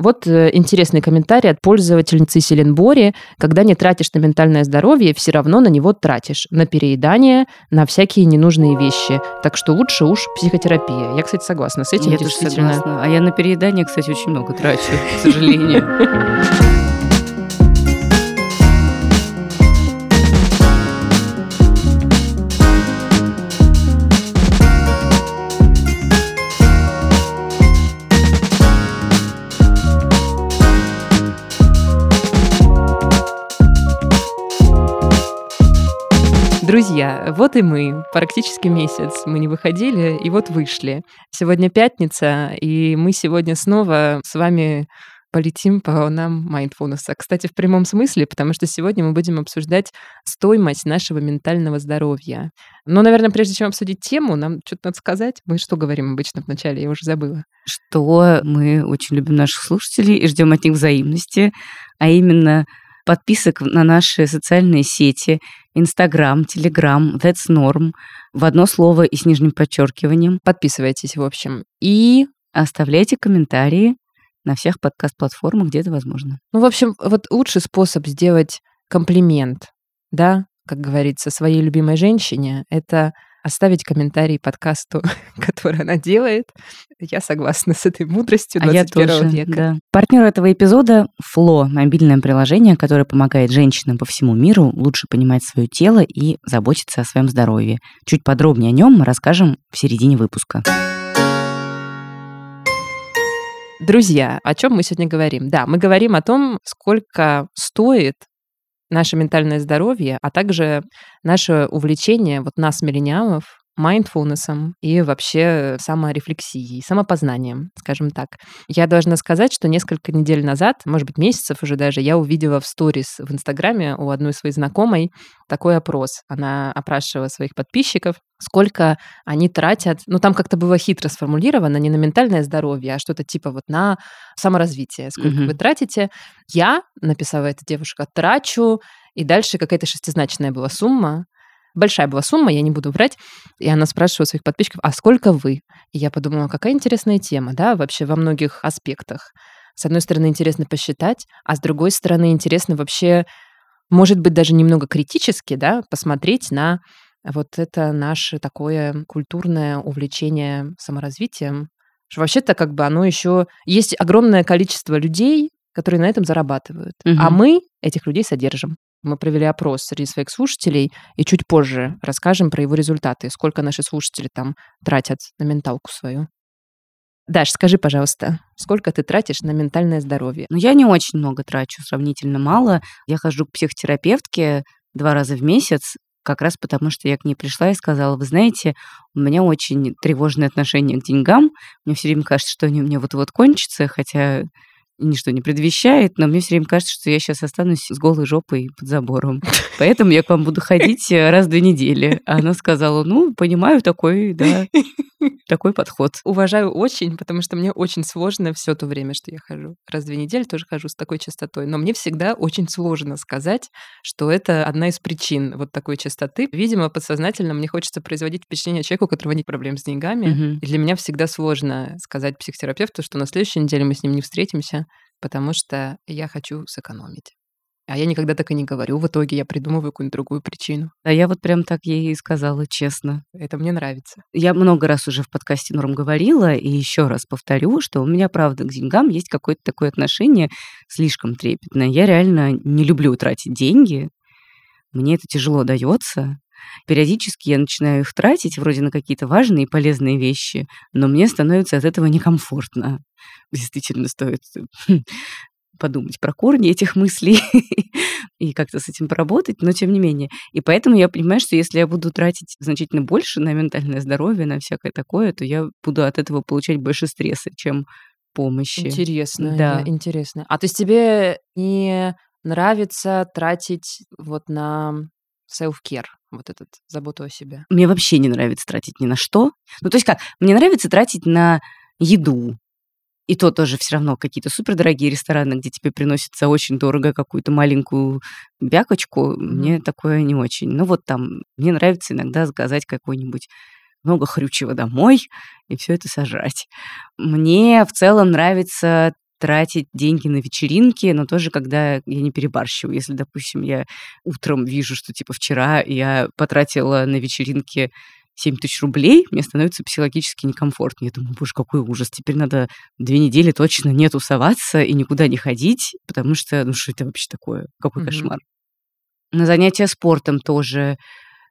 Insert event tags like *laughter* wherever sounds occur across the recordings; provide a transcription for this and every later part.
Вот э, интересный комментарий от пользовательницы Селенбори. Когда не тратишь на ментальное здоровье, все равно на него тратишь. На переедание, на всякие ненужные вещи. Так что лучше уж психотерапия. Я, кстати, согласна с этим. Я тоже согласна. А я на переедание, кстати, очень много трачу, к сожалению. *laughs* Друзья, вот и мы. Практически месяц мы не выходили, и вот вышли. Сегодня пятница, и мы сегодня снова с вами полетим по волнам mindfulness. Кстати, в прямом смысле, потому что сегодня мы будем обсуждать стоимость нашего ментального здоровья. Но, наверное, прежде чем обсудить тему, нам что-то надо сказать. Мы что говорим обычно в начале? Я уже забыла. Что мы очень любим наших слушателей и ждем от них взаимности, а именно подписок на наши социальные сети, Инстаграм, Телеграм, That's Norm, в одно слово и с нижним подчеркиванием. Подписывайтесь, в общем. И оставляйте комментарии на всех подкаст-платформах, где это возможно. Ну, в общем, вот лучший способ сделать комплимент, да, как говорится, своей любимой женщине, это оставить комментарий подкасту, *laughs* который она делает. Я согласна с этой мудростью 21 а я тоже, века. Да. Партнер этого эпизода — Фло, мобильное приложение, которое помогает женщинам по всему миру лучше понимать свое тело и заботиться о своем здоровье. Чуть подробнее о нем мы расскажем в середине выпуска. Друзья, о чем мы сегодня говорим? Да, мы говорим о том, сколько стоит наше ментальное здоровье, а также наше увлечение, вот нас, миллениалов, майндфулнесом и вообще саморефлексией, самопознанием, скажем так. Я должна сказать, что несколько недель назад, может быть, месяцев уже даже, я увидела в сторис в Инстаграме у одной своей знакомой такой опрос. Она опрашивала своих подписчиков, сколько они тратят, ну там как-то было хитро сформулировано, не на ментальное здоровье, а что-то типа вот на саморазвитие, сколько mm-hmm. вы тратите. Я, написала эта девушка, трачу, и дальше какая-то шестизначная была сумма, большая была сумма, я не буду врать. И она спрашивала своих подписчиков, а сколько вы? И я подумала, какая интересная тема, да, вообще во многих аспектах. С одной стороны, интересно посчитать, а с другой стороны, интересно вообще, может быть, даже немного критически, да, посмотреть на вот это наше такое культурное увлечение саморазвитием. Что вообще-то как бы оно еще... Есть огромное количество людей, которые на этом зарабатывают. Угу. А мы этих людей содержим. Мы провели опрос среди своих слушателей, и чуть позже расскажем про его результаты, сколько наши слушатели там тратят на менталку свою. Даш, скажи, пожалуйста, сколько ты тратишь на ментальное здоровье? Ну, я не очень много трачу, сравнительно мало. Я хожу к психотерапевтке два раза в месяц, как раз потому, что я к ней пришла и сказала, вы знаете, у меня очень тревожное отношение к деньгам. Мне все время кажется, что они у меня вот-вот кончатся, хотя ничто не предвещает, но мне все время кажется, что я сейчас останусь с голой жопой под забором. *laughs* Поэтому я к вам буду ходить э, раз в две недели. А она сказала, ну, понимаю такой, да, *laughs* такой подход. Уважаю очень, потому что мне очень сложно все то время, что я хожу. Раз в две недели тоже хожу с такой частотой. Но мне всегда очень сложно сказать, что это одна из причин вот такой частоты. Видимо, подсознательно мне хочется производить впечатление человека, у которого нет проблем с деньгами. Угу. И для меня всегда сложно сказать психотерапевту, что на следующей неделе мы с ним не встретимся, потому что я хочу сэкономить. А я никогда так и не говорю. В итоге я придумываю какую-нибудь другую причину. А я вот прям так ей и сказала, честно. Это мне нравится. Я много раз уже в подкасте Норм говорила, и еще раз повторю, что у меня, правда, к деньгам есть какое-то такое отношение слишком трепетное. Я реально не люблю тратить деньги. Мне это тяжело дается. Периодически я начинаю их тратить вроде на какие-то важные и полезные вещи, но мне становится от этого некомфортно. Действительно стоит подумать про корни этих мыслей *laughs* и как-то с этим поработать, но тем не менее. И поэтому я понимаю, что если я буду тратить значительно больше на ментальное здоровье, на всякое такое, то я буду от этого получать больше стресса, чем помощи. Интересно, да. интересно. А то есть тебе не нравится тратить вот на self-care, вот этот заботу о себе? Мне вообще не нравится тратить ни на что. Ну, то есть как, мне нравится тратить на еду, и то тоже все равно какие-то супердорогие рестораны, где тебе приносят за очень дорого какую-то маленькую бякочку, mm-hmm. мне такое не очень. Ну вот там мне нравится иногда заказать какой-нибудь много хрючего домой и все это сожрать. Мне в целом нравится тратить деньги на вечеринки, но тоже когда я не перебарщиваю. Если, допустим, я утром вижу, что типа вчера я потратила на вечеринке 7 тысяч рублей, мне становится психологически некомфортно. Я думаю, боже, какой ужас. Теперь надо две недели точно не тусоваться и никуда не ходить, потому что, ну что это вообще такое? Какой mm-hmm. кошмар. На занятия спортом тоже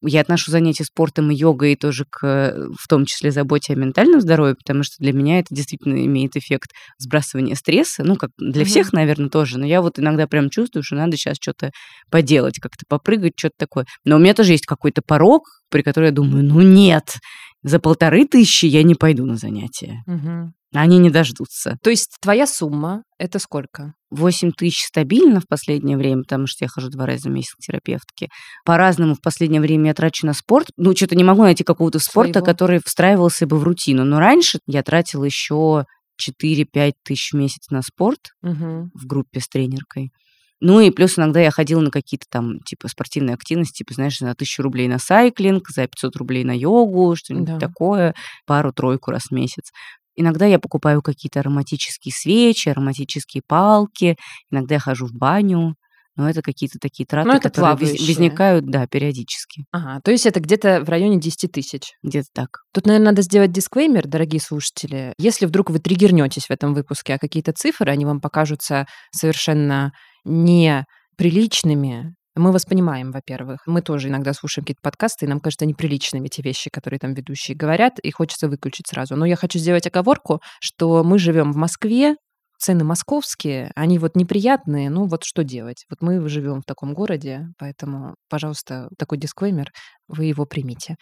я отношу занятия спортом и йогой тоже к, в том числе, заботе о ментальном здоровье, потому что для меня это действительно имеет эффект сбрасывания стресса. Ну, как для mm-hmm. всех, наверное, тоже. Но я вот иногда прям чувствую, что надо сейчас что-то поделать, как-то попрыгать, что-то такое. Но у меня тоже есть какой-то порог, при котором я думаю, ну нет, за полторы тысячи я не пойду на занятия. Угу. Они не дождутся. То есть твоя сумма – это сколько? 8 тысяч стабильно в последнее время, потому что я хожу два раза в месяц к терапевтке. По-разному в последнее время я трачу на спорт. Ну, что-то не могу найти какого-то спорта, Своего. который встраивался бы в рутину. Но раньше я тратила еще 4-5 тысяч в месяц на спорт угу. в группе с тренеркой. Ну и плюс иногда я ходила на какие-то там, типа, спортивные активности, типа, знаешь, на тысячу рублей на сайклинг, за 500 рублей на йогу, что-нибудь да. такое, пару-тройку раз в месяц. Иногда я покупаю какие-то ароматические свечи, ароматические палки, иногда я хожу в баню. Но это какие-то такие траты, это которые плавающие. возникают, да, периодически. Ага, то есть это где-то в районе 10 тысяч? Где-то так. Тут, наверное, надо сделать дисклеймер, дорогие слушатели. Если вдруг вы триггернетесь в этом выпуске, а какие-то цифры, они вам покажутся совершенно неприличными, мы вас понимаем, во-первых. Мы тоже иногда слушаем какие-то подкасты, и нам кажется неприличными те вещи, которые там ведущие говорят, и хочется выключить сразу. Но я хочу сделать оговорку, что мы живем в Москве, цены московские, они вот неприятные, ну вот что делать? Вот мы живем в таком городе, поэтому, пожалуйста, такой дисклеймер, вы его примите.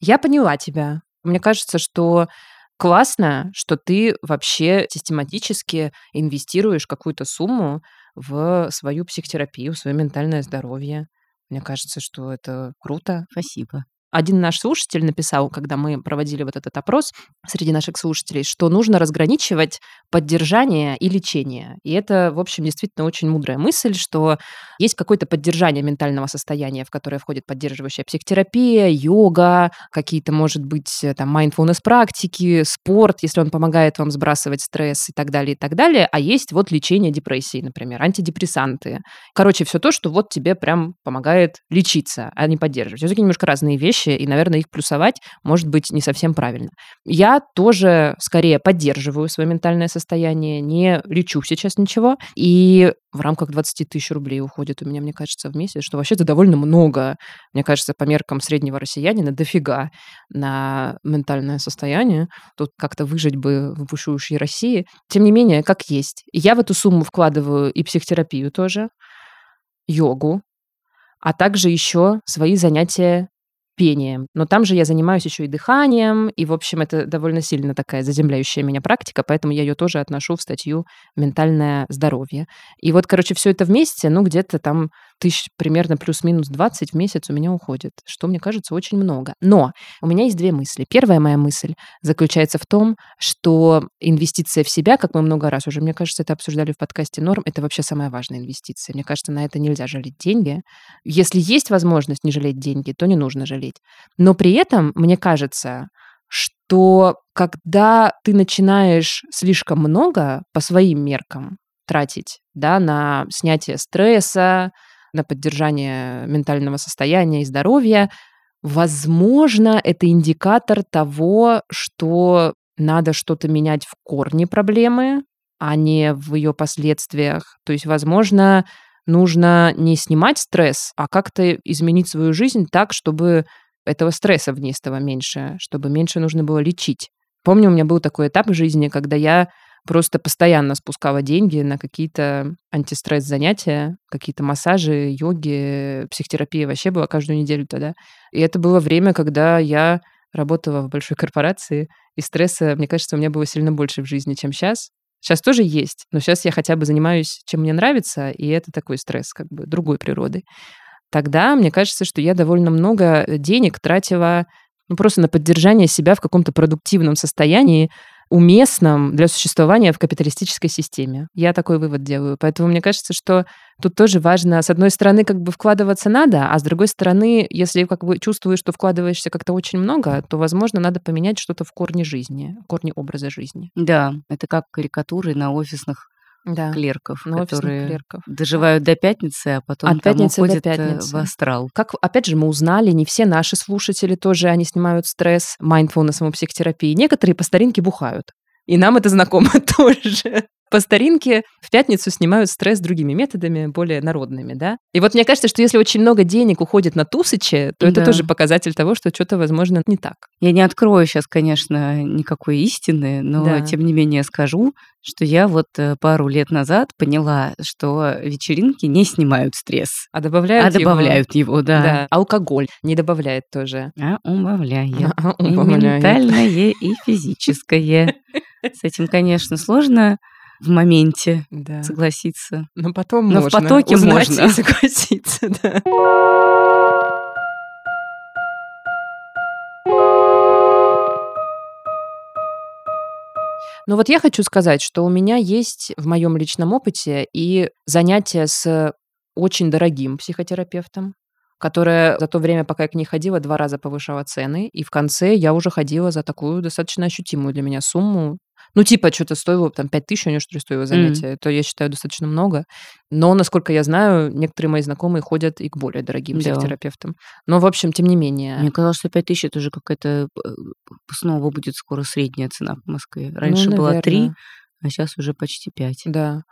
Я поняла тебя. Мне кажется, что классно, что ты вообще систематически инвестируешь какую-то сумму в свою психотерапию, в свое ментальное здоровье. Мне кажется, что это круто. Спасибо. Один наш слушатель написал, когда мы проводили вот этот опрос среди наших слушателей, что нужно разграничивать поддержание и лечение. И это, в общем, действительно очень мудрая мысль, что есть какое-то поддержание ментального состояния, в которое входит поддерживающая психотерапия, йога, какие-то, может быть, там, mindfulness практики, спорт, если он помогает вам сбрасывать стресс и так далее, и так далее. А есть вот лечение депрессии, например, антидепрессанты. Короче, все то, что вот тебе прям помогает лечиться, а не поддерживать. Это немножко разные вещи вещи, и, наверное, их плюсовать может быть не совсем правильно. Я тоже скорее поддерживаю свое ментальное состояние, не лечу сейчас ничего, и в рамках 20 тысяч рублей уходит у меня, мне кажется, в месяц, что вообще-то довольно много. Мне кажется, по меркам среднего россиянина дофига на ментальное состояние. Тут как-то выжить бы в бушующей России. Тем не менее, как есть. Я в эту сумму вкладываю и психотерапию тоже, йогу, а также еще свои занятия пением. Но там же я занимаюсь еще и дыханием, и, в общем, это довольно сильно такая заземляющая меня практика, поэтому я ее тоже отношу в статью «Ментальное здоровье». И вот, короче, все это вместе, ну, где-то там тысяч примерно плюс-минус 20 в месяц у меня уходит, что мне кажется очень много. Но у меня есть две мысли. Первая моя мысль заключается в том, что инвестиция в себя, как мы много раз уже, мне кажется, это обсуждали в подкасте «Норм», это вообще самая важная инвестиция. Мне кажется, на это нельзя жалеть деньги. Если есть возможность не жалеть деньги, то не нужно жалеть. Но при этом, мне кажется, что когда ты начинаешь слишком много по своим меркам тратить да, на снятие стресса, на поддержание ментального состояния и здоровья, возможно, это индикатор того, что надо что-то менять в корне проблемы, а не в ее последствиях. То есть, возможно, нужно не снимать стресс, а как-то изменить свою жизнь так, чтобы этого стресса в ней стало меньше, чтобы меньше нужно было лечить. Помню, у меня был такой этап в жизни, когда я просто постоянно спускала деньги на какие-то антистресс-занятия, какие-то массажи, йоги, психотерапия вообще была каждую неделю тогда. И это было время, когда я работала в большой корпорации, и стресса, мне кажется, у меня было сильно больше в жизни, чем сейчас. Сейчас тоже есть, но сейчас я хотя бы занимаюсь, чем мне нравится, и это такой стресс, как бы другой природы. Тогда мне кажется, что я довольно много денег тратила ну, просто на поддержание себя в каком-то продуктивном состоянии, уместном для существования в капиталистической системе. Я такой вывод делаю. Поэтому мне кажется, что тут тоже важно, с одной стороны, как бы вкладываться надо, а с другой стороны, если как бы чувствуешь, что вкладываешься как-то очень много, то, возможно, надо поменять что-то в корне жизни, в корне образа жизни. Да, это как карикатуры на офисных да. клерков, ну, которые клерков. доживают до пятницы, а потом От пятницы уходят до пятницы. в астрал. Как, опять же, мы узнали, не все наши слушатели тоже, они снимают стресс, mindfulness психотерапии. Некоторые по старинке бухают. И нам это знакомо *laughs* тоже по старинке в пятницу снимают стресс другими методами, более народными, да? И вот мне кажется, что если очень много денег уходит на тусычи, то это да. тоже показатель того, что что-то, возможно, не так. Я не открою сейчас, конечно, никакой истины, но да. тем не менее скажу, что я вот э, пару лет назад поняла, что вечеринки не снимают стресс. А добавляют а его. добавляют его, да. да. Алкоголь не добавляет тоже. А *laughs* убавляет. А, и ментальное, и физическое. С этим, конечно, сложно в моменте да. согласиться. Но потом Но можно. в потоке можно. И согласиться, да. Но вот я хочу сказать, что у меня есть в моем личном опыте и занятия с очень дорогим психотерапевтом, которая за то время, пока я к ней ходила, два раза повышала цены, и в конце я уже ходила за такую достаточно ощутимую для меня сумму, ну, типа, что-то стоило, там, 5 тысяч у нее, что ли, стоило занятие. Mm. Это, я считаю, достаточно много. Но, насколько я знаю, некоторые мои знакомые ходят и к более дорогим психотерапевтам. Но, в общем, тем не менее... Мне казалось, что 5 тысяч это уже какая-то... Э, снова будет скоро средняя цена в Москве. Раньше ну, была 3, а сейчас уже почти 5. Да.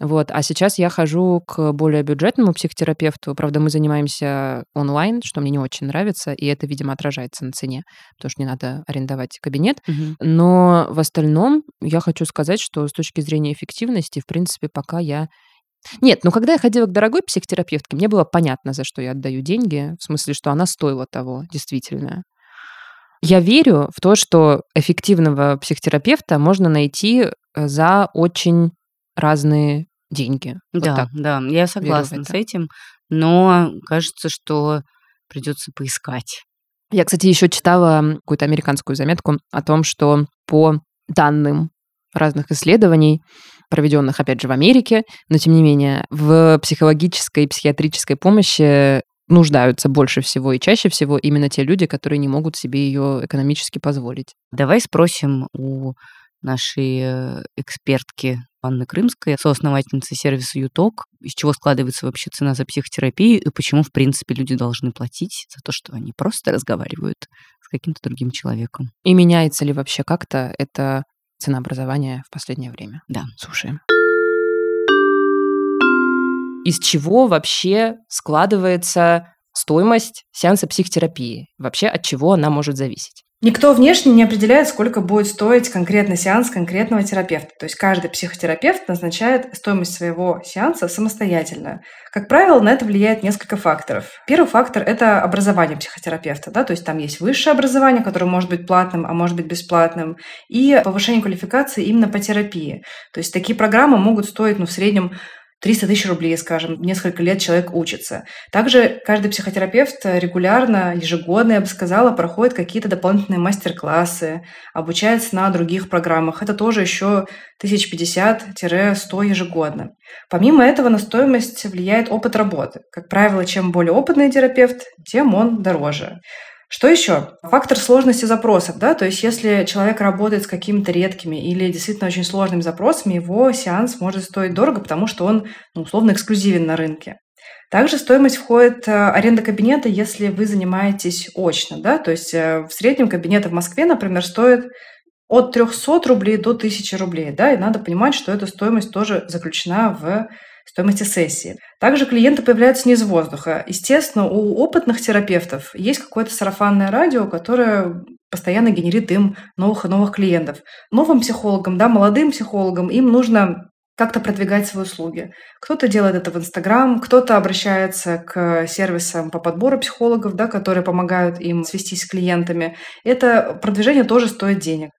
Вот. А сейчас я хожу к более бюджетному психотерапевту. Правда, мы занимаемся онлайн, что мне не очень нравится, и это, видимо, отражается на цене, потому что не надо арендовать кабинет. Угу. Но в остальном я хочу сказать, что с точки зрения эффективности, в принципе, пока я нет, ну когда я ходила к дорогой психотерапевтке, мне было понятно, за что я отдаю деньги, в смысле, что она стоила того, действительно. Я верю в то, что эффективного психотерапевта можно найти за очень разные деньги. Да, вот да, я согласна с этим, но кажется, что придется поискать. Я, кстати, еще читала какую-то американскую заметку о том, что по данным разных исследований, проведенных, опять же, в Америке, но тем не менее, в психологической и психиатрической помощи нуждаются больше всего и чаще всего именно те люди, которые не могут себе ее экономически позволить. Давай спросим у нашей э, экспертки Анны Крымской, соосновательницы сервиса ЮТОК, из чего складывается вообще цена за психотерапию и почему, в принципе, люди должны платить за то, что они просто разговаривают с каким-то другим человеком. И меняется ли вообще как-то это ценообразование в последнее время? Да. Слушаем. Из чего вообще складывается стоимость сеанса психотерапии? Вообще от чего она может зависеть? Никто внешне не определяет, сколько будет стоить конкретный сеанс конкретного терапевта. То есть каждый психотерапевт назначает стоимость своего сеанса самостоятельно. Как правило, на это влияет несколько факторов. Первый фактор – это образование психотерапевта. Да? То есть там есть высшее образование, которое может быть платным, а может быть бесплатным, и повышение квалификации именно по терапии. То есть такие программы могут стоить ну, в среднем 300 тысяч рублей, скажем, несколько лет человек учится. Также каждый психотерапевт регулярно, ежегодно, я бы сказала, проходит какие-то дополнительные мастер-классы, обучается на других программах. Это тоже еще 1050-100 ежегодно. Помимо этого на стоимость влияет опыт работы. Как правило, чем более опытный терапевт, тем он дороже. Что еще? Фактор сложности запросов, да, то есть если человек работает с какими-то редкими или действительно очень сложными запросами, его сеанс может стоить дорого, потому что он, ну, условно, эксклюзивен на рынке. Также стоимость входит э, аренда кабинета, если вы занимаетесь очно, да, то есть э, в среднем кабинеты в Москве, например, стоят от 300 рублей до 1000 рублей, да, и надо понимать, что эта стоимость тоже заключена в стоимости сессии. Также клиенты появляются не из воздуха. Естественно, у опытных терапевтов есть какое-то сарафанное радио, которое постоянно генерит им новых и новых клиентов. Новым психологам, да, молодым психологам им нужно как-то продвигать свои услуги. Кто-то делает это в Инстаграм, кто-то обращается к сервисам по подбору психологов, да, которые помогают им свестись с клиентами. Это продвижение тоже стоит денег.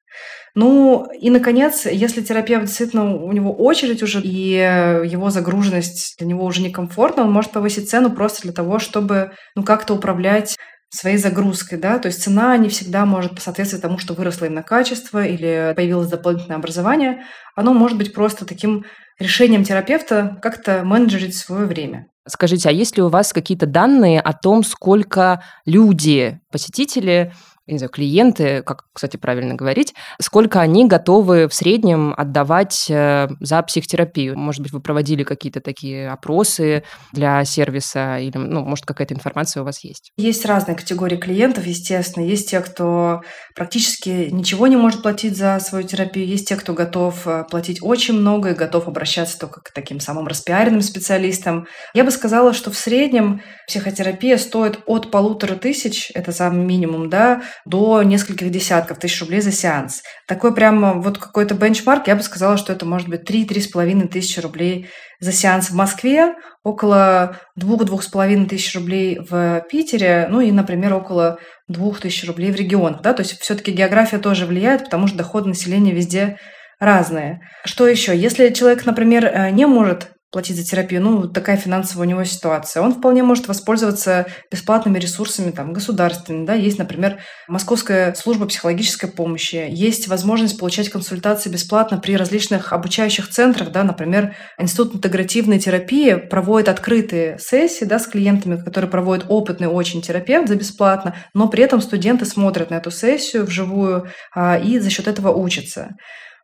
Ну и, наконец, если терапевт действительно у него очередь уже, и его загруженность для него уже некомфортна, он может повысить цену просто для того, чтобы ну, как-то управлять своей загрузкой, да, то есть цена не всегда может соответствовать тому, что выросло именно качество или появилось дополнительное образование, оно может быть просто таким решением терапевта как-то менеджерить свое время. Скажите, а есть ли у вас какие-то данные о том, сколько люди, посетители не знаю, клиенты, как, кстати, правильно говорить, сколько они готовы в среднем отдавать э, за психотерапию? Может быть, вы проводили какие-то такие опросы для сервиса или, ну, может, какая-то информация у вас есть? Есть разные категории клиентов, естественно. Есть те, кто практически ничего не может платить за свою терапию, есть те, кто готов э, платить очень много и готов обращаться только к таким самым распиаренным специалистам. Я бы сказала, что в среднем психотерапия стоит от полутора тысяч, это самый минимум, да, до нескольких десятков тысяч рублей за сеанс. Такой прямо вот какой-то бенчмарк, я бы сказала, что это может быть 3-3,5 тысячи рублей за сеанс в Москве, около 2-2,5 тысяч рублей в Питере, ну и, например, около 2 тысяч рублей в регионах. Да? То есть все-таки география тоже влияет, потому что доходы населения везде разные. Что еще? Если человек, например, э, не может платить за терапию, ну, такая финансовая у него ситуация. Он вполне может воспользоваться бесплатными ресурсами там, государственными. Да? Есть, например, Московская служба психологической помощи. Есть возможность получать консультации бесплатно при различных обучающих центрах. Да? Например, Институт интегративной терапии проводит открытые сессии да, с клиентами, которые проводит опытный очень терапевт за бесплатно, но при этом студенты смотрят на эту сессию вживую а, и за счет этого учатся.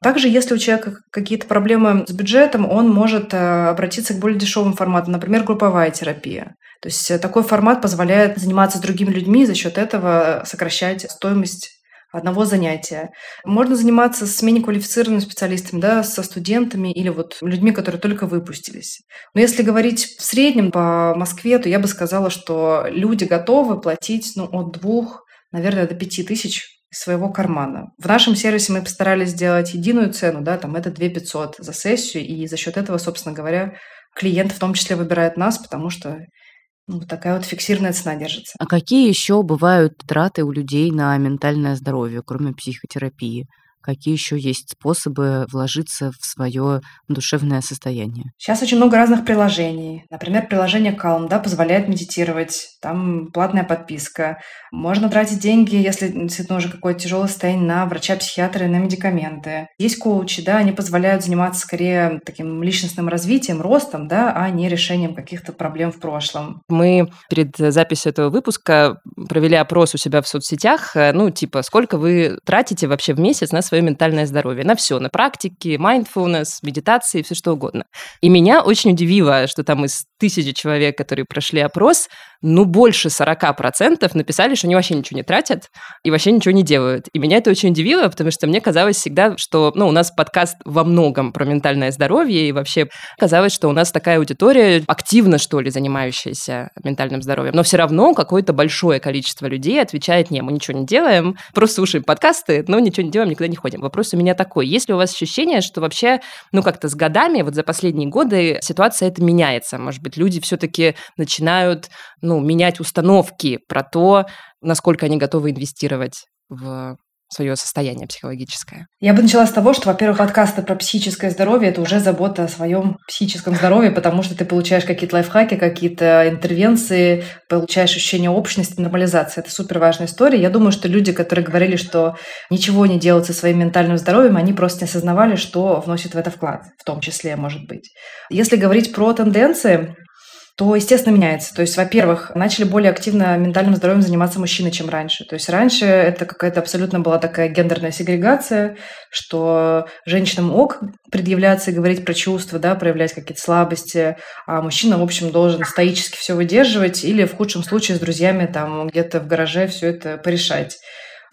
Также, если у человека какие-то проблемы с бюджетом, он может э, обратиться к более дешевым форматам, например, групповая терапия. То есть э, такой формат позволяет заниматься с другими людьми и за счет этого сокращать стоимость одного занятия. Можно заниматься с менее квалифицированными специалистами, да, со студентами или вот людьми, которые только выпустились. Но если говорить в среднем по Москве, то я бы сказала, что люди готовы платить ну, от двух, наверное, до пяти тысяч своего кармана. В нашем сервисе мы постарались сделать единую цену, да, там это 2 500 за сессию, и за счет этого, собственно говоря, клиент в том числе выбирает нас, потому что ну, такая вот фиксированная цена держится. А какие еще бывают траты у людей на ментальное здоровье, кроме психотерапии? Какие еще есть способы вложиться в свое душевное состояние. Сейчас очень много разных приложений. Например, приложение Calm да, позволяет медитировать. Там платная подписка. Можно тратить деньги, если действительно уже какое-то тяжелое состояние, на врача-психиатра и на медикаменты. Есть коучи, да, они позволяют заниматься скорее таким личностным развитием, ростом, да, а не решением каких-то проблем в прошлом. Мы перед записью этого выпуска провели опрос у себя в соцсетях, э, ну, типа, сколько вы тратите вообще в месяц на свое ментальное здоровье, на все, на практики, mindfulness, медитации, все что угодно. И меня очень удивило, что там из тысячи человек, которые прошли опрос, ну, больше 40% написали, что они вообще ничего не тратят и вообще ничего не делают. И меня это очень удивило, потому что мне казалось всегда, что, ну, у нас подкаст во многом про ментальное здоровье, и вообще казалось, что у нас такая аудитория активно, что ли, занимающаяся ментальным здоровьем. Но все равно какое-то большое количество людей отвечает, не, мы ничего не делаем, просто слушаем подкасты, но ничего не делаем, никуда не ходим. Вопрос у меня такой. Есть ли у вас ощущение, что вообще, ну, как-то с годами, вот за последние годы ситуация это меняется? Может быть, люди все-таки начинают, ну, менять установки про то, насколько они готовы инвестировать в свое состояние психологическое? Я бы начала с того, что, во-первых, подкасты про психическое здоровье – это уже забота о своем психическом здоровье, потому что ты получаешь какие-то лайфхаки, какие-то интервенции, получаешь ощущение общности, нормализации. Это супер важная история. Я думаю, что люди, которые говорили, что ничего не делают со своим ментальным здоровьем, они просто не осознавали, что вносят в это вклад, в том числе, может быть. Если говорить про тенденции, то, естественно, меняется. То есть, во-первых, начали более активно ментальным здоровьем заниматься мужчины, чем раньше. То есть раньше это какая-то абсолютно была такая гендерная сегрегация, что женщинам ок предъявляться и говорить про чувства, да, проявлять какие-то слабости, а мужчина, в общем, должен стоически все выдерживать или в худшем случае с друзьями там где-то в гараже все это порешать.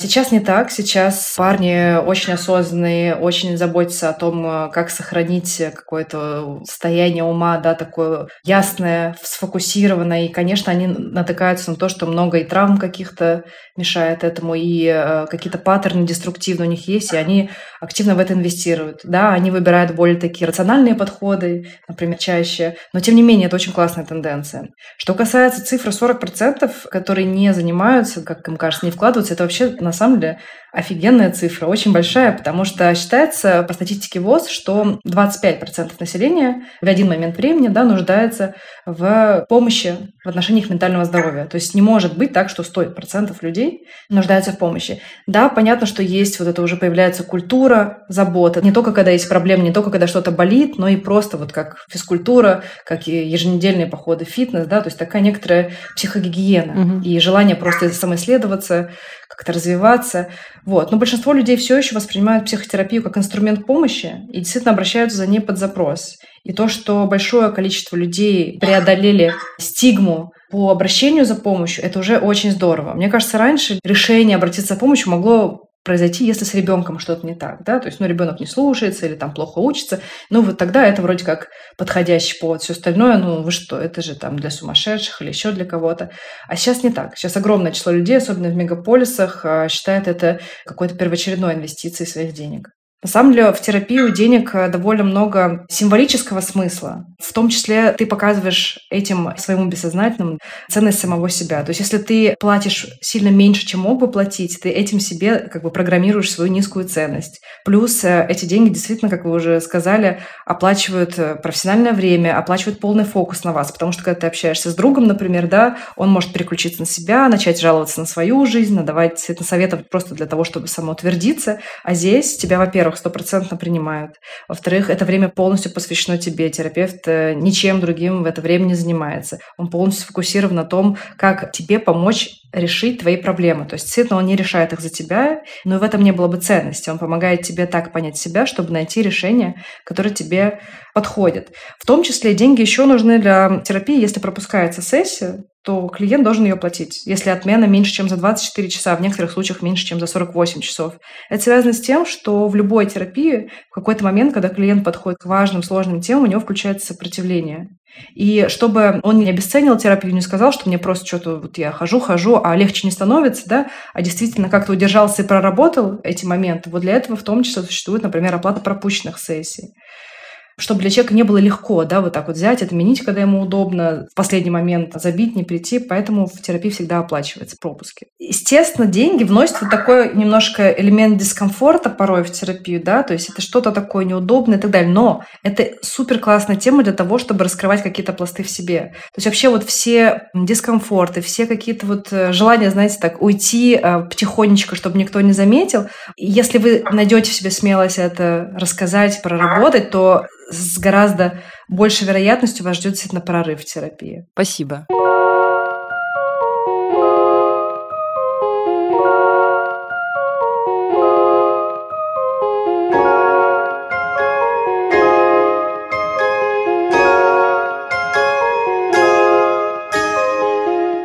Сейчас не так. Сейчас парни очень осознанные, очень заботятся о том, э, как сохранить какое-то состояние ума, да, такое ясное, сфокусированное. И, конечно, они натыкаются на то, что много и травм каких-то мешает этому, и э, какие-то паттерны деструктивные у них есть, и они активно в это инвестируют. Да, они выбирают более такие рациональные подходы, например, чаще, но тем не менее это очень классная тенденция. Что касается цифры 40%, которые не занимаются, как им кажется, не вкладываются, это вообще на самом деле офигенная цифра, очень большая, потому что считается по статистике ВОЗ, что 25% населения в один момент времени да, нуждается в помощи в отношениях ментального здоровья. То есть не может быть так, что 100% людей нуждаются в помощи. Да, понятно, что есть вот это уже появляется культура заботы. Не только когда есть проблемы, не только когда что-то болит, но и просто вот как физкультура, как и еженедельные походы в фитнес, да, то есть такая некоторая психогигиена угу. и желание просто самоисследоваться, как-то развиваться. Вот. Но большинство людей все еще воспринимают психотерапию как инструмент помощи и действительно обращаются за ней под запрос. И то, что большое количество людей преодолели стигму по обращению за помощью, это уже очень здорово. Мне кажется, раньше решение обратиться за помощью могло произойти, если с ребенком что-то не так, да, то есть, ну, ребенок не слушается или там плохо учится, ну, вот тогда это вроде как подходящий повод, все остальное, ну, вы что, это же там для сумасшедших или еще для кого-то. А сейчас не так. Сейчас огромное число людей, особенно в мегаполисах, а, считает это какой-то первоочередной инвестицией своих денег. На самом деле в терапию денег э, довольно много символического смысла. В том числе ты показываешь этим своему бессознательному ценность самого себя. То есть если ты платишь сильно меньше, чем мог бы платить, ты этим себе как бы программируешь свою низкую ценность. Плюс э, эти деньги действительно, как вы уже сказали, оплачивают э, профессиональное время, оплачивают полный фокус на вас. Потому что когда ты общаешься с другом, например, да, он может переключиться на себя, начать жаловаться на свою жизнь, надавать советов просто для того, чтобы самоутвердиться. А здесь тебя, во-первых, во-первых, стопроцентно принимают. Во-вторых, это время полностью посвящено тебе. Терапевт э, ничем другим в это время не занимается. Он полностью сфокусирован на том, как тебе помочь решить твои проблемы. То есть, действительно, он не решает их за тебя, но и в этом не было бы ценности. Он помогает тебе так понять себя, чтобы найти решение, которое тебе подходит. В том числе деньги еще нужны для терапии, если пропускается сессия, то клиент должен ее платить, если отмена меньше, чем за 24 часа, в некоторых случаях меньше, чем за 48 часов. Это связано с тем, что в любой терапии в какой-то момент, когда клиент подходит к важным, сложным темам, у него включается сопротивление. И чтобы он не обесценил терапию, не сказал, что мне просто что-то вот я хожу, хожу, а легче не становится, да, а действительно как-то удержался и проработал эти моменты, вот для этого в том числе существует, например, оплата пропущенных сессий чтобы для человека не было легко, да, вот так вот взять, отменить, когда ему удобно, в последний момент забить, не прийти, поэтому в терапии всегда оплачиваются пропуски. Естественно, деньги вносят вот такой немножко элемент дискомфорта порой в терапию, да, то есть это что-то такое неудобное и так далее, но это супер классная тема для того, чтобы раскрывать какие-то пласты в себе. То есть вообще вот все дискомфорты, все какие-то вот э, желания, знаете, так уйти э, потихонечку, чтобы никто не заметил, если вы найдете в себе смелость это рассказать, проработать, то с гораздо большей вероятностью вас ждет действительно прорыв в терапии. Спасибо.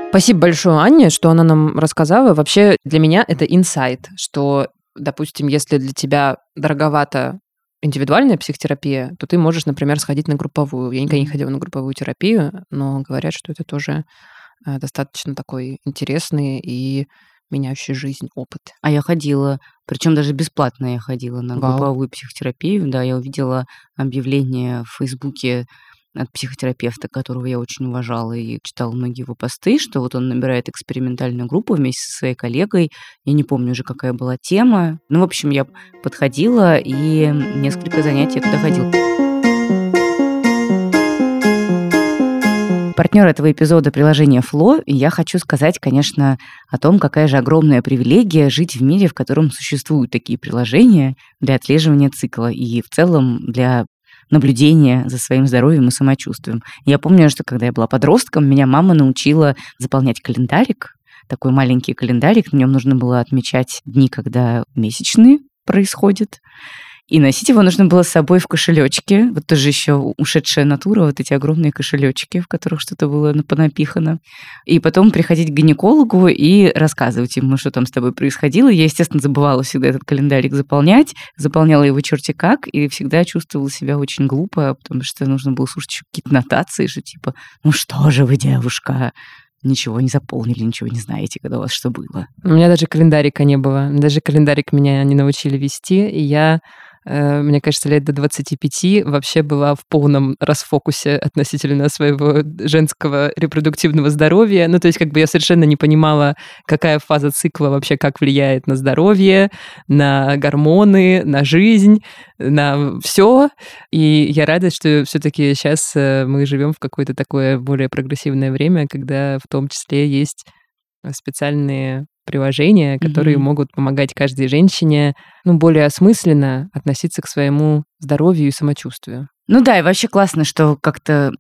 Спасибо большое Анне, что она нам рассказала. Вообще для меня это инсайт, что, допустим, если для тебя дороговато индивидуальная психотерапия, то ты можешь, например, сходить на групповую. Я никогда не ходила на групповую терапию, но говорят, что это тоже э, достаточно такой интересный и меняющий жизнь опыт. А я ходила, причем даже бесплатно я ходила на Вау. групповую психотерапию. Да, я увидела объявление в Фейсбуке от психотерапевта, которого я очень уважала и читала многие его посты, что вот он набирает экспериментальную группу вместе со своей коллегой. Я не помню уже, какая была тема. Ну, в общем, я подходила и несколько занятий туда ходила. Партнер этого эпизода приложение Фло, и я хочу сказать, конечно, о том, какая же огромная привилегия жить в мире, в котором существуют такие приложения для отслеживания цикла и в целом для наблюдение за своим здоровьем и самочувствием. Я помню, что когда я была подростком, меня мама научила заполнять календарик, такой маленький календарик, в нем нужно было отмечать дни, когда месячные происходят. И носить его нужно было с собой в кошелечке. Вот тоже еще ушедшая натура, вот эти огромные кошелечки, в которых что-то было понапихано. И потом приходить к гинекологу и рассказывать ему, что там с тобой происходило. Я, естественно, забывала всегда этот календарик заполнять, заполняла его черти как, и всегда чувствовала себя очень глупо, потому что нужно было слушать еще какие-то нотации, что типа, ну что же вы, девушка, ничего не заполнили, ничего не знаете, когда у вас что было. У меня даже календарика не было. Даже календарик меня не научили вести, и я мне кажется, лет до 25 вообще была в полном расфокусе относительно своего женского репродуктивного здоровья. Ну, то есть как бы я совершенно не понимала, какая фаза цикла вообще как влияет на здоровье, на гормоны, на жизнь, на все. И я рада, что все-таки сейчас э, мы живем в какое-то такое более прогрессивное время, когда в том числе есть специальные приложения, которые mm-hmm. могут помогать каждой женщине ну, более осмысленно относиться к своему здоровью и самочувствию. Ну да, и вообще классно, что как-то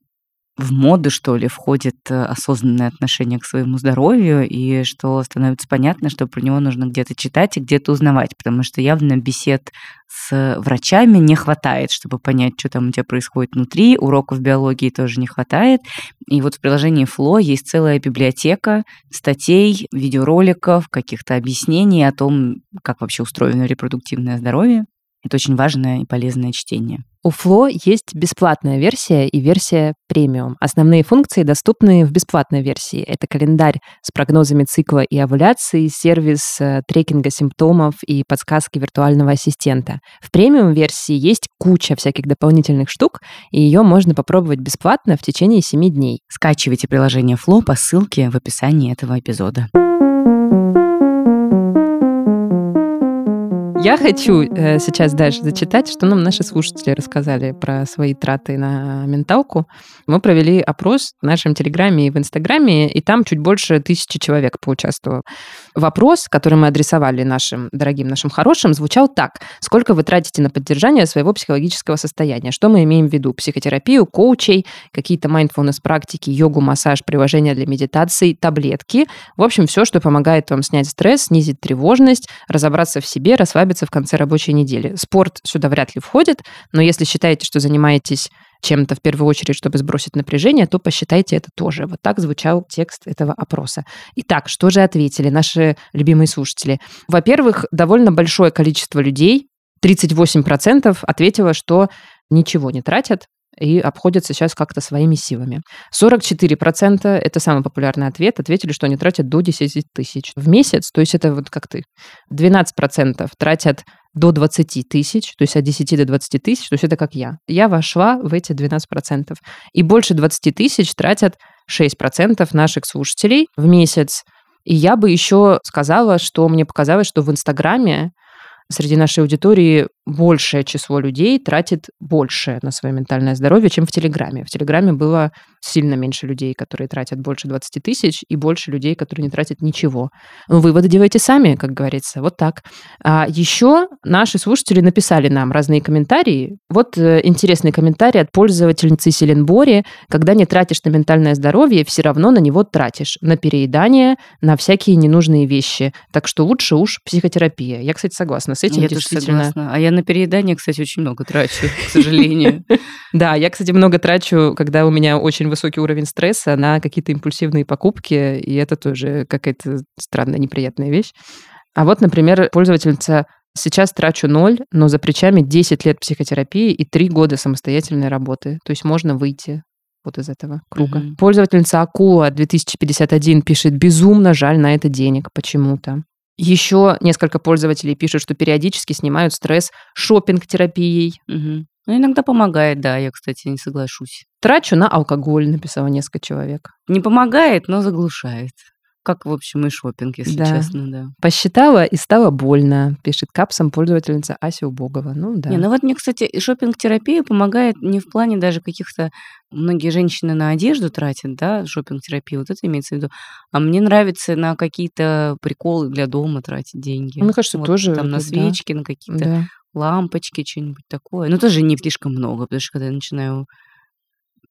в моду, что ли, входит э, осознанное отношение к своему здоровью, и что становится понятно, что про него нужно где-то читать и где-то узнавать, потому что явно бесед с врачами не хватает, чтобы понять, что там у тебя происходит внутри, уроков биологии тоже не хватает. И вот в приложении Flow есть целая библиотека статей, видеороликов, каких-то объяснений о том, как вообще устроено репродуктивное здоровье. Это очень важное и полезное чтение. У Фло есть бесплатная версия и версия премиум. Основные функции доступны в бесплатной версии. Это календарь с прогнозами цикла и овуляции, сервис э, трекинга симптомов и подсказки виртуального ассистента. В премиум версии есть куча всяких дополнительных штук, и ее можно попробовать бесплатно в течение 7 дней. Скачивайте приложение Фло по ссылке в описании этого эпизода. Я хочу э, сейчас дальше зачитать, что нам наши слушатели рассказали про свои траты на менталку. Мы провели опрос в нашем Телеграме и в Инстаграме, и там чуть больше тысячи человек поучаствовало. Вопрос, который мы адресовали нашим дорогим, нашим хорошим, звучал так. Сколько вы тратите на поддержание своего психологического состояния? Что мы имеем в виду? Психотерапию, коучей, какие-то mindfulness практики, йогу, массаж, приложения для медитации, таблетки. В общем, все, что помогает вам снять стресс, снизить тревожность, разобраться в себе, расслабиться в конце рабочей недели. Спорт сюда вряд ли входит, но если считаете, что занимаетесь чем-то в первую очередь, чтобы сбросить напряжение, то посчитайте это тоже. Вот так звучал текст этого опроса. Итак, что же ответили наши любимые слушатели? Во-первых, довольно большое количество людей, 38% ответило, что ничего не тратят и обходятся сейчас как-то своими силами. 44% это самый популярный ответ, ответили, что они тратят до 10 тысяч в месяц, то есть это вот как ты. 12% тратят до 20 тысяч, то есть от 10 до 20 тысяч, то есть это как я. Я вошла в эти 12%. И больше 20 тысяч тратят 6% наших слушателей в месяц. И я бы еще сказала, что мне показалось, что в Инстаграме среди нашей аудитории большее число людей тратит больше на свое ментальное здоровье, чем в Телеграме. В Телеграме было сильно меньше людей, которые тратят больше 20 тысяч, и больше людей, которые не тратят ничего. Выводы делайте сами, как говорится. Вот так. А еще наши слушатели написали нам разные комментарии. Вот э, интересный комментарий от пользовательницы Селенбори. Когда не тратишь на ментальное здоровье, все равно на него тратишь. На переедание, на всякие ненужные вещи. Так что лучше уж психотерапия. Я, кстати, согласна с этим. Я действительно. согласна. А я на переедание, кстати, очень много трачу, к сожалению. *laughs* Да, я, кстати, много трачу, когда у меня очень высокий уровень стресса на какие-то импульсивные покупки, и это тоже какая-то странная, неприятная вещь. А вот, например, пользовательница Сейчас трачу ноль, но за плечами 10 лет психотерапии и 3 года самостоятельной работы. То есть можно выйти вот из этого круга. Mm-hmm. Пользовательница Акула 2051 пишет, безумно жаль на это денег почему-то. Еще несколько пользователей пишут, что периодически снимают стресс шопинг-терапией. Угу. Ну, иногда помогает, да, я, кстати, не соглашусь. Трачу на алкоголь, написала несколько человек. Не помогает, но заглушает. Как, в общем, и шопинг, если да. честно, да. Посчитала и стало больно, пишет капсом пользовательница Ася Убогова. Ну да. Не, ну вот мне, кстати, шопинг-терапия помогает не в плане даже каких-то... Многие женщины на одежду тратят, да, шопинг-терапию, вот это имеется в виду. А мне нравится на какие-то приколы для дома тратить деньги. Мне кажется, вот, тоже... Там на свечки, да. на какие-то да. лампочки, что-нибудь такое. Но тоже не слишком много, потому что когда я начинаю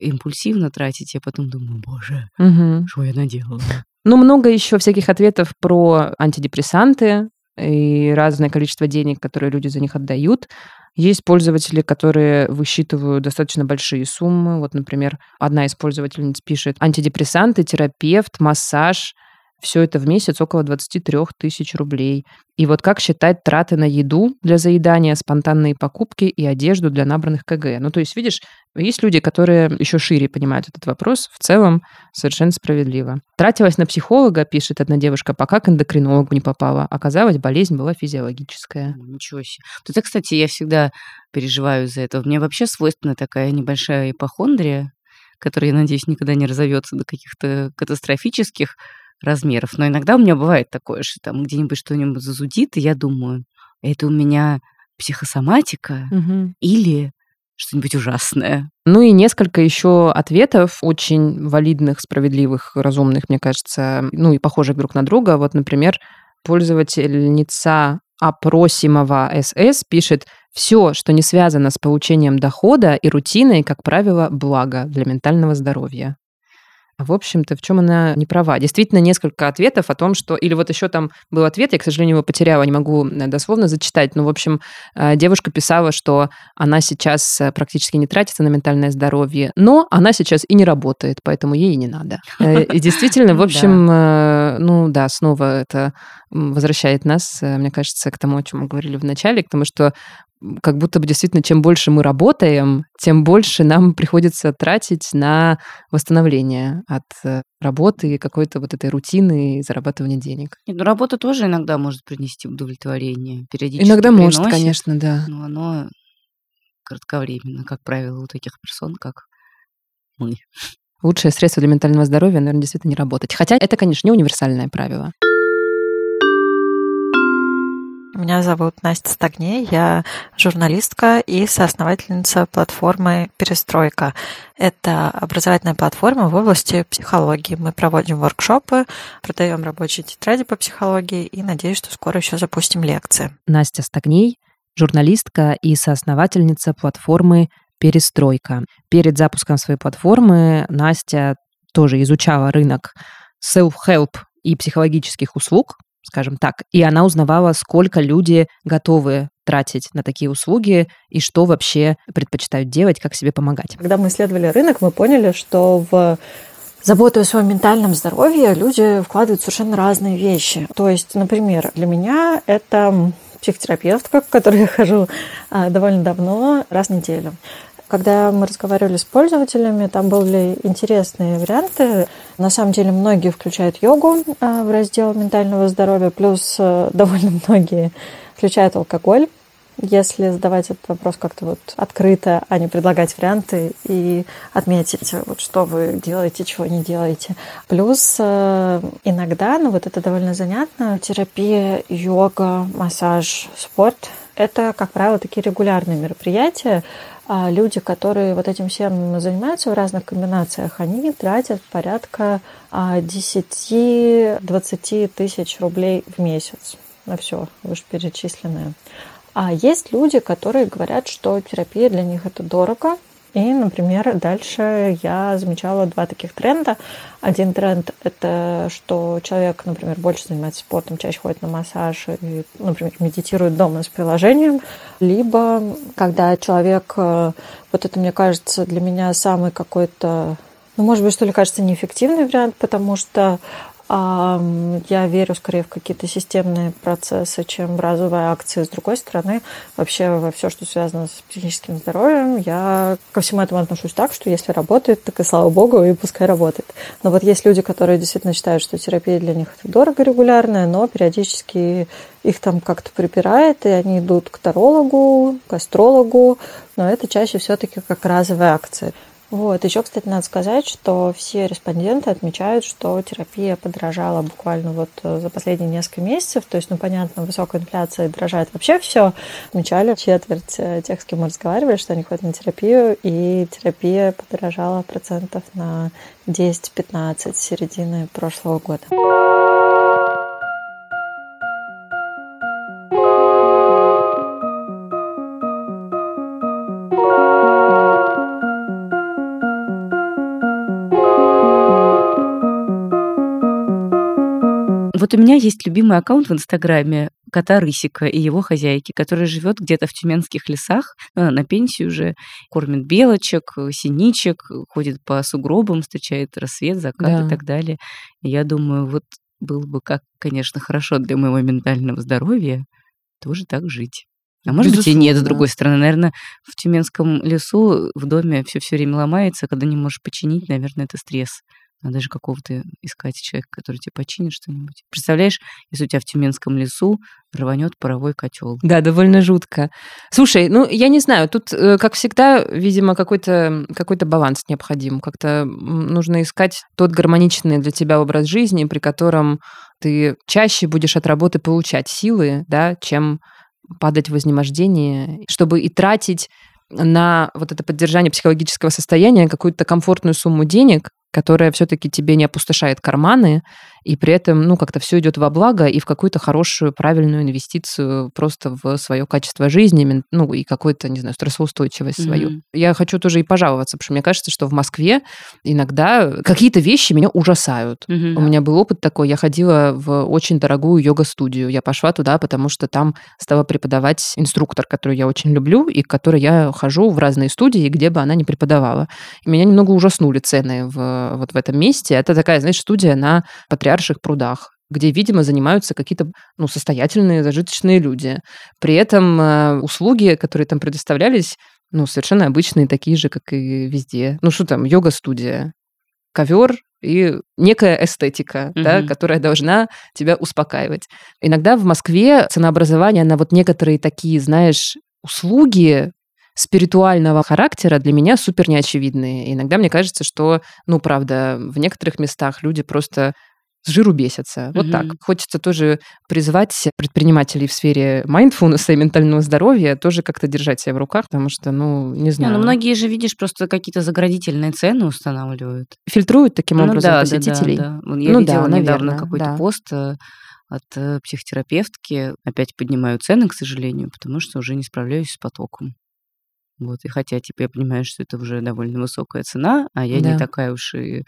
импульсивно тратить, я потом думаю, боже, угу. что я наделала. Ну, много еще всяких ответов про антидепрессанты и разное количество денег, которые люди за них отдают. Есть пользователи, которые высчитывают достаточно большие суммы. Вот, например, одна из пользовательниц пишет антидепрессанты, терапевт, массаж – все это в месяц около 23 тысяч рублей. И вот как считать траты на еду для заедания, спонтанные покупки и одежду для набранных КГ? Ну, то есть, видишь, есть люди, которые еще шире понимают этот вопрос. В целом, совершенно справедливо. Тратилась на психолога, пишет одна девушка, пока к эндокринологу не попала. Оказалось, болезнь была физиологическая. Ничего себе. Это, кстати, я всегда переживаю за это. Меня вообще свойственна такая небольшая ипохондрия, которая, я надеюсь, никогда не разовьется до каких-то катастрофических размеров. Но иногда у меня бывает такое, что там где-нибудь что-нибудь зазудит, и я думаю, это у меня психосоматика угу. или что-нибудь ужасное. Ну и несколько еще ответов, очень валидных, справедливых, разумных, мне кажется, ну и похожих друг на друга. Вот, например, пользовательница опросимого СС пишет, Все, что не связано с получением дохода и рутиной, как правило, благо для ментального здоровья. В общем-то, в чем она не права? Действительно, несколько ответов о том, что... Или вот еще там был ответ, я, к сожалению, его потеряла, не могу э, дословно зачитать, но, в общем, э, девушка писала, что она сейчас э, практически не тратится на ментальное здоровье, но она сейчас и не работает, поэтому ей и не надо. И действительно, в *laughs* общем, ну да, снова это возвращает нас, мне кажется, к тому, о чем мы говорили в начале, к тому, что как будто бы действительно, чем больше мы работаем, тем больше нам приходится тратить на восстановление от э, работы, какой-то вот этой рутины и зарабатывания денег. Нет, ну работа тоже иногда может принести удовлетворение. Периодически Иногда приносит, может, конечно, да. Но оно кратковременно, как правило, у таких персон, как мы. Лучшее средство для ментального здоровья, наверное, действительно не работать. Хотя это, конечно, не универсальное правило. Меня зовут Настя Стагней, я журналистка и соосновательница платформы «Перестройка». Это образовательная платформа в области психологии. Мы проводим воркшопы, продаем рабочие тетради по психологии и надеюсь, что скоро еще запустим лекции. Настя Стагней, журналистка и соосновательница платформы «Перестройка». Перед запуском своей платформы Настя тоже изучала рынок self-help и психологических услуг, скажем так. И она узнавала, сколько люди готовы тратить на такие услуги и что вообще предпочитают делать, как себе помогать. Когда мы исследовали рынок, мы поняли, что в заботу о своем ментальном здоровье люди вкладывают совершенно разные вещи. То есть, например, для меня это психотерапевтка, к которой я хожу а, довольно давно, раз в неделю. Когда мы разговаривали с пользователями, там были интересные варианты. На самом деле многие включают йогу а, в раздел ментального здоровья, плюс э, *laughs* довольно многие включают алкоголь если задавать этот вопрос как-то вот открыто, а не предлагать варианты и отметить, вот что вы делаете, чего не делаете. Плюс э, иногда, ну вот это довольно занятно, терапия, йога, массаж, спорт – это, как правило, такие регулярные мероприятия, люди, которые вот этим всем занимаются в разных комбинациях, они тратят порядка 10-20 а, тысяч рублей в месяц на все вышеперечисленное. А есть люди, которые говорят, что терапия для них это дорого, и, например, дальше я замечала два таких тренда. Один тренд – это что человек, например, больше занимается спортом, чаще ходит на массаж и, например, медитирует дома с приложением. Либо, когда человек, э, вот это, мне кажется, для меня самый какой-то ну, может быть, что ли, кажется, неэффективный вариант, потому что я верю скорее в какие-то системные процессы, чем в разовые акции. С другой стороны, вообще во все, что связано с психическим здоровьем, я ко всему этому отношусь так, что если работает, так и слава богу, и пускай работает. Но вот есть люди, которые действительно считают, что терапия для них это дорого регулярная, но периодически их там как-то припирает, и они идут к тарологу, к астрологу, но это чаще все-таки как разовые акции. Вот. Еще, кстати, надо сказать, что все респонденты отмечают, что терапия подорожала буквально вот э, за последние несколько месяцев. То есть, ну, понятно, высокая инфляция дорожает вообще все. Отмечали четверть э, тех, с кем мы разговаривали, что они ходят на терапию, и терапия подорожала процентов на 10-15 с середины прошлого года. Вот у меня есть любимый аккаунт в Инстаграме кота Рысика и его хозяйки, который живет где-то в тюменских лесах, на пенсии уже, кормит белочек, синичек, ходит по сугробам, встречает рассвет, закат да. и так далее. И я думаю, вот было бы как, конечно, хорошо для моего ментального здоровья тоже так жить. А может Безусловно, быть и нет, с другой стороны. Наверное, в Тюменском лесу в доме все все время ломается, когда не можешь починить, наверное, это стресс. Надо же какого-то искать человека, который тебе починит что-нибудь. Представляешь, если у тебя в Тюменском лесу рванет паровой котел. Да, довольно жутко. Слушай, ну я не знаю, тут, э, как всегда, видимо, какой-то какой баланс необходим. Как-то нужно искать тот гармоничный для тебя образ жизни, при котором ты чаще будешь от работы получать силы, да, чем падать в вознемождение, чтобы и тратить на вот это поддержание психологического состояния какую-то комфортную сумму денег, которая все-таки тебе не опустошает карманы и при этом, ну, как-то все идет во благо и в какую-то хорошую, правильную инвестицию просто в свое качество жизни, ну, и какую-то, не знаю, стрессоустойчивость mm-hmm. свою. Я хочу тоже и пожаловаться, потому что мне кажется, что в Москве иногда какие-то вещи меня ужасают. Mm-hmm. У меня был опыт такой, я ходила в очень дорогую йога-студию. Я пошла туда, потому что там стала преподавать инструктор, который я очень люблю, и к которой я хожу в разные студии, где бы она ни преподавала. И меня немного ужаснули цены в, вот в этом месте. Это такая, знаешь, студия на Патриарших прудах где, видимо, занимаются какие-то ну, состоятельные, зажиточные люди. При этом э, услуги, которые там предоставлялись, ну, совершенно обычные, такие же, как и везде. Ну, что там, йога-студия, ковер и некая эстетика, mm-hmm. да, которая должна тебя успокаивать. Иногда в Москве ценообразование на вот некоторые такие, знаешь, услуги спиритуального характера для меня супер неочевидные. Иногда мне кажется, что, ну, правда, в некоторых местах люди просто с жиру бесятся. Вот mm-hmm. так. Хочется тоже призвать предпринимателей в сфере майндфулнеса и ментального здоровья тоже как-то держать себя в руках, потому что, ну, не знаю. Не, ну, многие же, видишь, просто какие-то заградительные цены устанавливают. Фильтруют таким ну, образом да, посетителей. Да, да, да. Я ну, видела да, недавно наверное, какой-то да. пост э, от э, психотерапевтки. Опять поднимаю цены, к сожалению, потому что уже не справляюсь с потоком. Вот, и хотя, типа, я понимаю, что это уже довольно высокая цена, а я да. не такая уж и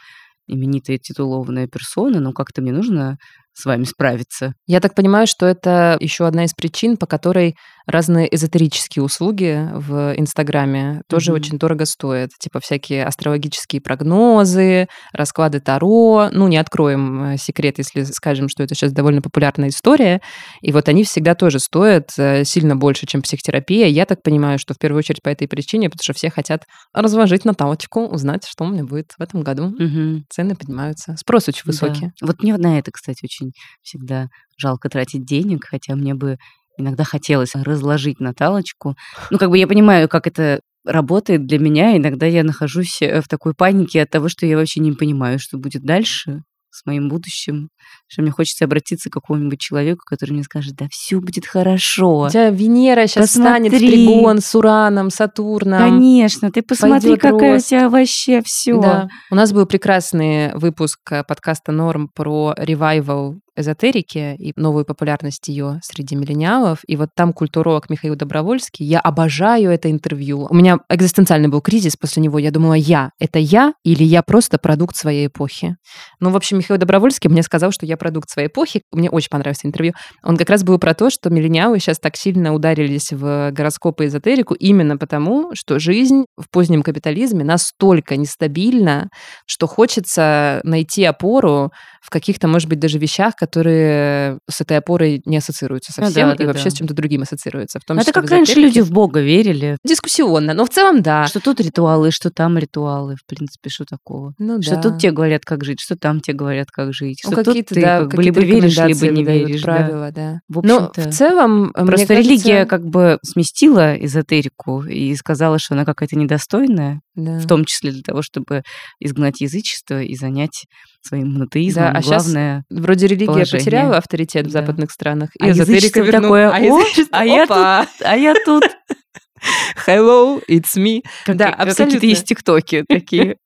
именитая титулованная персона, но как-то мне нужно с вами справиться. Я так понимаю, что это еще одна из причин, по которой разные эзотерические услуги в Инстаграме тоже mm-hmm. очень дорого стоят. Типа всякие астрологические прогнозы, расклады Таро. Ну, не откроем э, секрет, если скажем, что это сейчас довольно популярная история. И вот они всегда тоже стоят э, сильно больше, чем психотерапия. Я так понимаю, что в первую очередь по этой причине, потому что все хотят разложить Наталочку, узнать, что у меня будет в этом году. Mm-hmm. Цены поднимаются. Спрос очень высокий. Да. Вот мне на это, кстати, очень всегда жалко тратить денег, хотя мне бы иногда хотелось разложить Наталочку. Ну, как бы я понимаю, как это работает для меня. Иногда я нахожусь э, в такой панике от того, что я вообще не понимаю, что будет дальше с моим будущим, что мне хочется обратиться к какому-нибудь человеку, который мне скажет, да все будет хорошо. У тебя Венера сейчас посмотри. станет тригон с Ураном, Сатурном. Конечно, ты посмотри, какая рост. у тебя вообще все. Да. У нас был прекрасный выпуск э, подкаста Норм про ревайвал эзотерики и новую популярность ее среди миллениалов. И вот там культуролог Михаил Добровольский. Я обожаю это интервью. У меня экзистенциальный был кризис после него. Я думала, я — это я или я просто продукт своей эпохи? Ну, в общем, Михаил Добровольский мне сказал, что я продукт своей эпохи. Мне очень понравилось интервью. Он как раз был про то, что миллениалы сейчас так сильно ударились в гороскопы и эзотерику именно потому, что жизнь в позднем капитализме настолько нестабильна, что хочется найти опору в каких-то, может быть, даже вещах, которые с этой опорой не ассоциируются ну совсем, ну, да, и да, вообще да. с чем-то другим ассоциируются. В том Это как раньше люди в Бога верили. Дискуссионно, но в целом да. Что тут ритуалы, что там ритуалы, в принципе, что такого. Ну, что да. тут тебе говорят, как жить, что там тебе говорят, как жить. Ну, что тут ты да, как бы либо веришь, либо не веришь. Правила, да. да. В но в целом, Просто религия как бы сместила эзотерику и сказала, что она какая-то недостойная, да. в том числе для того, чтобы изгнать язычество и занять своим монотеизмом. Да, а главное вроде религия положение. потеряла авторитет в да. западных странах. И а эзотерика такое, а, О, а, я тут, а я тут. *laughs* Hello, it's me. Как, да, как абсолютно. Какие-то есть тиктоки такие.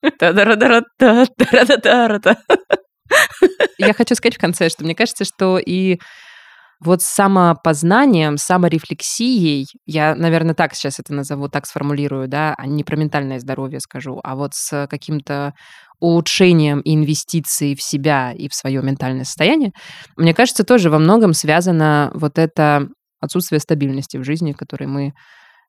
*laughs* Я хочу сказать в конце, что мне кажется, что и вот самопознанием, саморефлексией, я, наверное, так сейчас это назову, так сформулирую, да, а не про ментальное здоровье скажу, а вот с каким-то улучшением и инвестицией в себя и в свое ментальное состояние, мне кажется, тоже во многом связано вот это отсутствие стабильности в жизни, в которой мы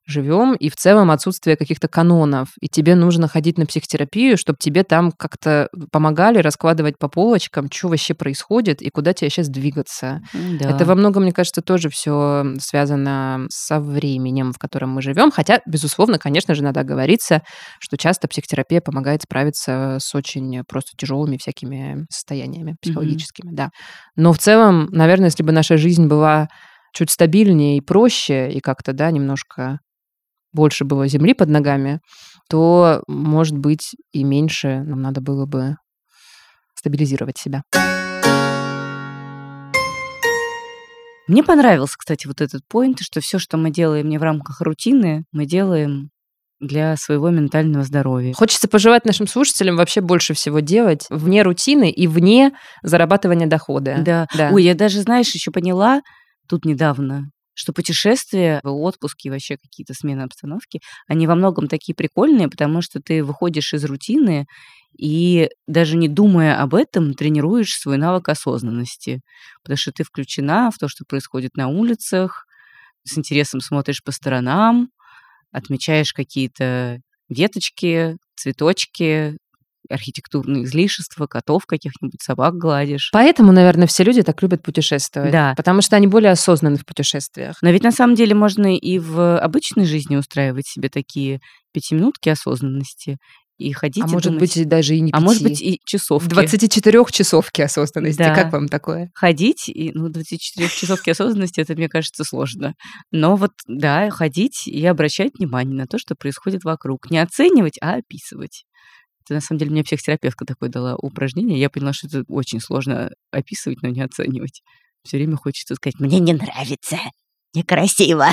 живем, и в целом отсутствие каких-то канонов. И тебе нужно ходить на психотерапию, чтобы тебе там как-то помогали раскладывать по полочкам, что вообще происходит и куда тебе сейчас двигаться. Да. Это во многом, мне кажется, тоже все связано со временем, в котором мы живем. Хотя, безусловно, конечно же, надо говориться, что часто психотерапия помогает справиться с очень просто тяжелыми всякими состояниями психологическими, mm-hmm. да. Но в целом, наверное, если бы наша жизнь была чуть стабильнее и проще, и как-то, да, немножко больше было земли под ногами, то, может быть, и меньше нам надо было бы стабилизировать себя. Мне понравился, кстати, вот этот поинт, что все, что мы делаем не в рамках рутины, мы делаем для своего ментального здоровья. Хочется пожелать нашим слушателям вообще больше всего делать вне рутины и вне зарабатывания дохода. Да. Да. Ой, я даже, знаешь, еще поняла тут недавно, что путешествия, отпуски, вообще какие-то смены обстановки, они во многом такие прикольные, потому что ты выходишь из рутины и даже не думая об этом, тренируешь свой навык осознанности, потому что ты включена в то, что происходит на улицах, с интересом смотришь по сторонам, отмечаешь какие-то веточки, цветочки, архитектурные излишества, котов каких-нибудь, собак гладишь. Поэтому, наверное, все люди так любят путешествовать. Да. Потому что они более осознанны в путешествиях. Но ведь на самом деле можно и в обычной жизни устраивать себе такие пятиминутки осознанности и ходить а и может думать. быть, и даже и не а может быть и часовки. 24 часовки осознанности. Да. Как вам такое? Ходить, и, ну, 24 часовки осознанности, это, мне кажется, сложно. Но вот, да, ходить и обращать внимание на то, что происходит вокруг. Не оценивать, а описывать. Это, на самом деле, мне психотерапевтка такое дала упражнение. Я поняла, что это очень сложно описывать, но не оценивать. Все время хочется сказать, мне не нравится, некрасиво.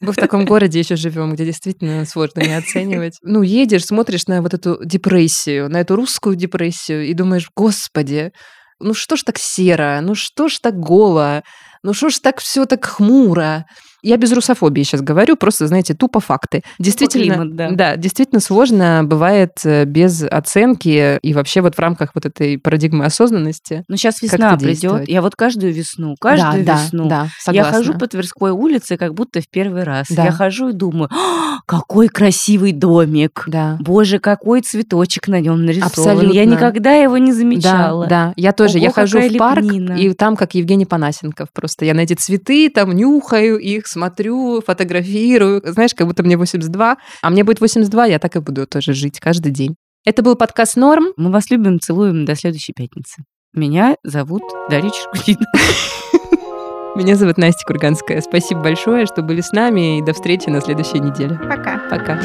Мы в таком городе еще живем, где действительно сложно не оценивать. Ну, едешь, смотришь на вот эту депрессию, на эту русскую депрессию, и думаешь, господи, ну что ж так серо, ну что ж так голо, ну что ж так все так хмуро. Я без русофобии сейчас говорю, просто, знаете, тупо факты. Действительно, климат, да. действительно сложно бывает э, без оценки и вообще вот в рамках вот этой парадигмы осознанности. Но сейчас Как весна придет. Я вот каждую весну, каждую да, весну да, Я согласна. хожу по Тверской улице, как будто в первый раз. Да. Я хожу и думаю, «А, какой красивый домик. Да. Боже, какой цветочек на нем нарисован. Я Абсолютно. никогда его не замечала. Да, да. Я тоже. я Ого, хожу какая в парк, лепнина. и там как Евгений Панасенков. Просто я на эти цветы там нюхаю их, смотрю, фотографирую. Знаешь, как будто мне 82. А мне будет 82, я так и буду тоже жить каждый день. Это был подкаст «Норм». Мы вас любим, целуем до следующей пятницы. Меня зовут Дарья Черкунина. *laughs* Меня зовут Настя Курганская. Спасибо большое, что были с нами, и до встречи на следующей неделе. Пока. Пока.